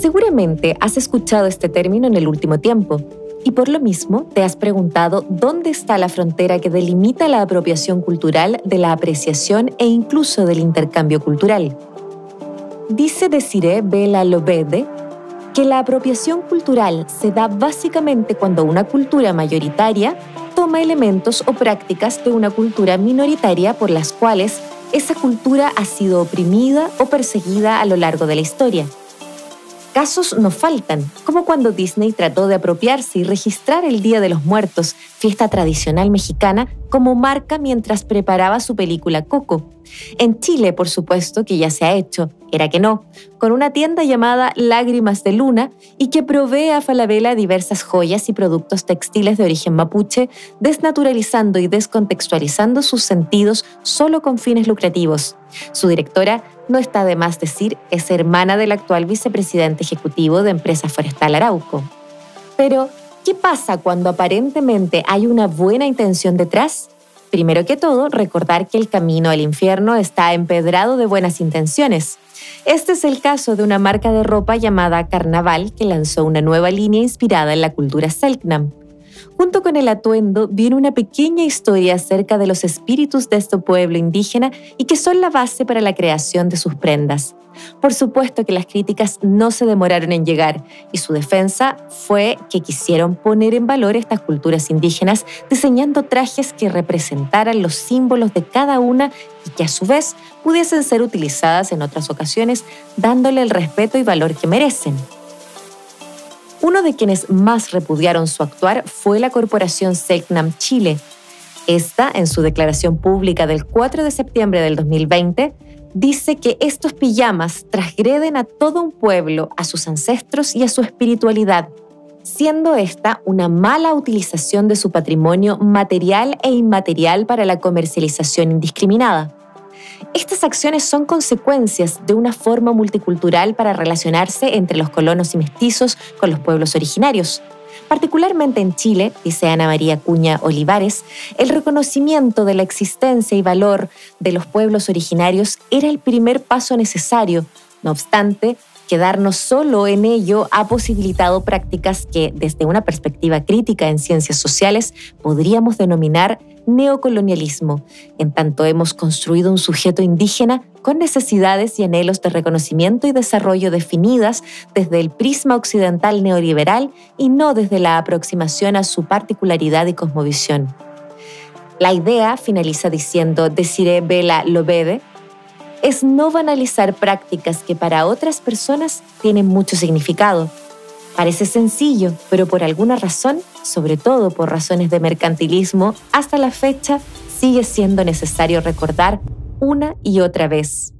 Seguramente has escuchado este término en el último tiempo y por lo mismo te has preguntado dónde está la frontera que delimita la apropiación cultural de la apreciación e incluso del intercambio cultural. Dice Desiree Bela Lobede que la apropiación cultural se da básicamente cuando una cultura mayoritaria toma elementos o prácticas de una cultura minoritaria por las cuales esa cultura ha sido oprimida o perseguida a lo largo de la historia. Casos no faltan, como cuando Disney trató de apropiarse y registrar el Día de los Muertos, fiesta tradicional mexicana, como marca mientras preparaba su película Coco. En Chile, por supuesto, que ya se ha hecho, era que no, con una tienda llamada Lágrimas de Luna y que provee a Falabella diversas joyas y productos textiles de origen mapuche, desnaturalizando y descontextualizando sus sentidos solo con fines lucrativos. Su directora, no está de más decir, es hermana del actual vicepresidente ejecutivo de Empresa Forestal Arauco. Pero, ¿qué pasa cuando aparentemente hay una buena intención detrás? Primero que todo, recordar que el camino al infierno está empedrado de buenas intenciones. Este es el caso de una marca de ropa llamada Carnaval que lanzó una nueva línea inspirada en la cultura Selknam. Junto con el atuendo viene una pequeña historia acerca de los espíritus de este pueblo indígena y que son la base para la creación de sus prendas. Por supuesto que las críticas no se demoraron en llegar y su defensa fue que quisieron poner en valor estas culturas indígenas diseñando trajes que representaran los símbolos de cada una y que a su vez pudiesen ser utilizadas en otras ocasiones dándole el respeto y valor que merecen. Uno de quienes más repudiaron su actuar fue la corporación Selknam Chile. Esta, en su declaración pública del 4 de septiembre del 2020, dice que estos pijamas transgreden a todo un pueblo, a sus ancestros y a su espiritualidad, siendo esta una mala utilización de su patrimonio material e inmaterial para la comercialización indiscriminada. Estas acciones son consecuencias de una forma multicultural para relacionarse entre los colonos y mestizos con los pueblos originarios. Particularmente en Chile, dice Ana María Cuña Olivares, el reconocimiento de la existencia y valor de los pueblos originarios era el primer paso necesario. No obstante, quedarnos solo en ello ha posibilitado prácticas que, desde una perspectiva crítica en ciencias sociales, podríamos denominar neocolonialismo, en tanto hemos construido un sujeto indígena con necesidades y anhelos de reconocimiento y desarrollo definidas desde el prisma occidental neoliberal y no desde la aproximación a su particularidad y cosmovisión. La idea, finaliza diciendo Desiree Bela Lobede, es no banalizar prácticas que para otras personas tienen mucho significado. Parece sencillo, pero por alguna razón, sobre todo por razones de mercantilismo, hasta la fecha sigue siendo necesario recordar una y otra vez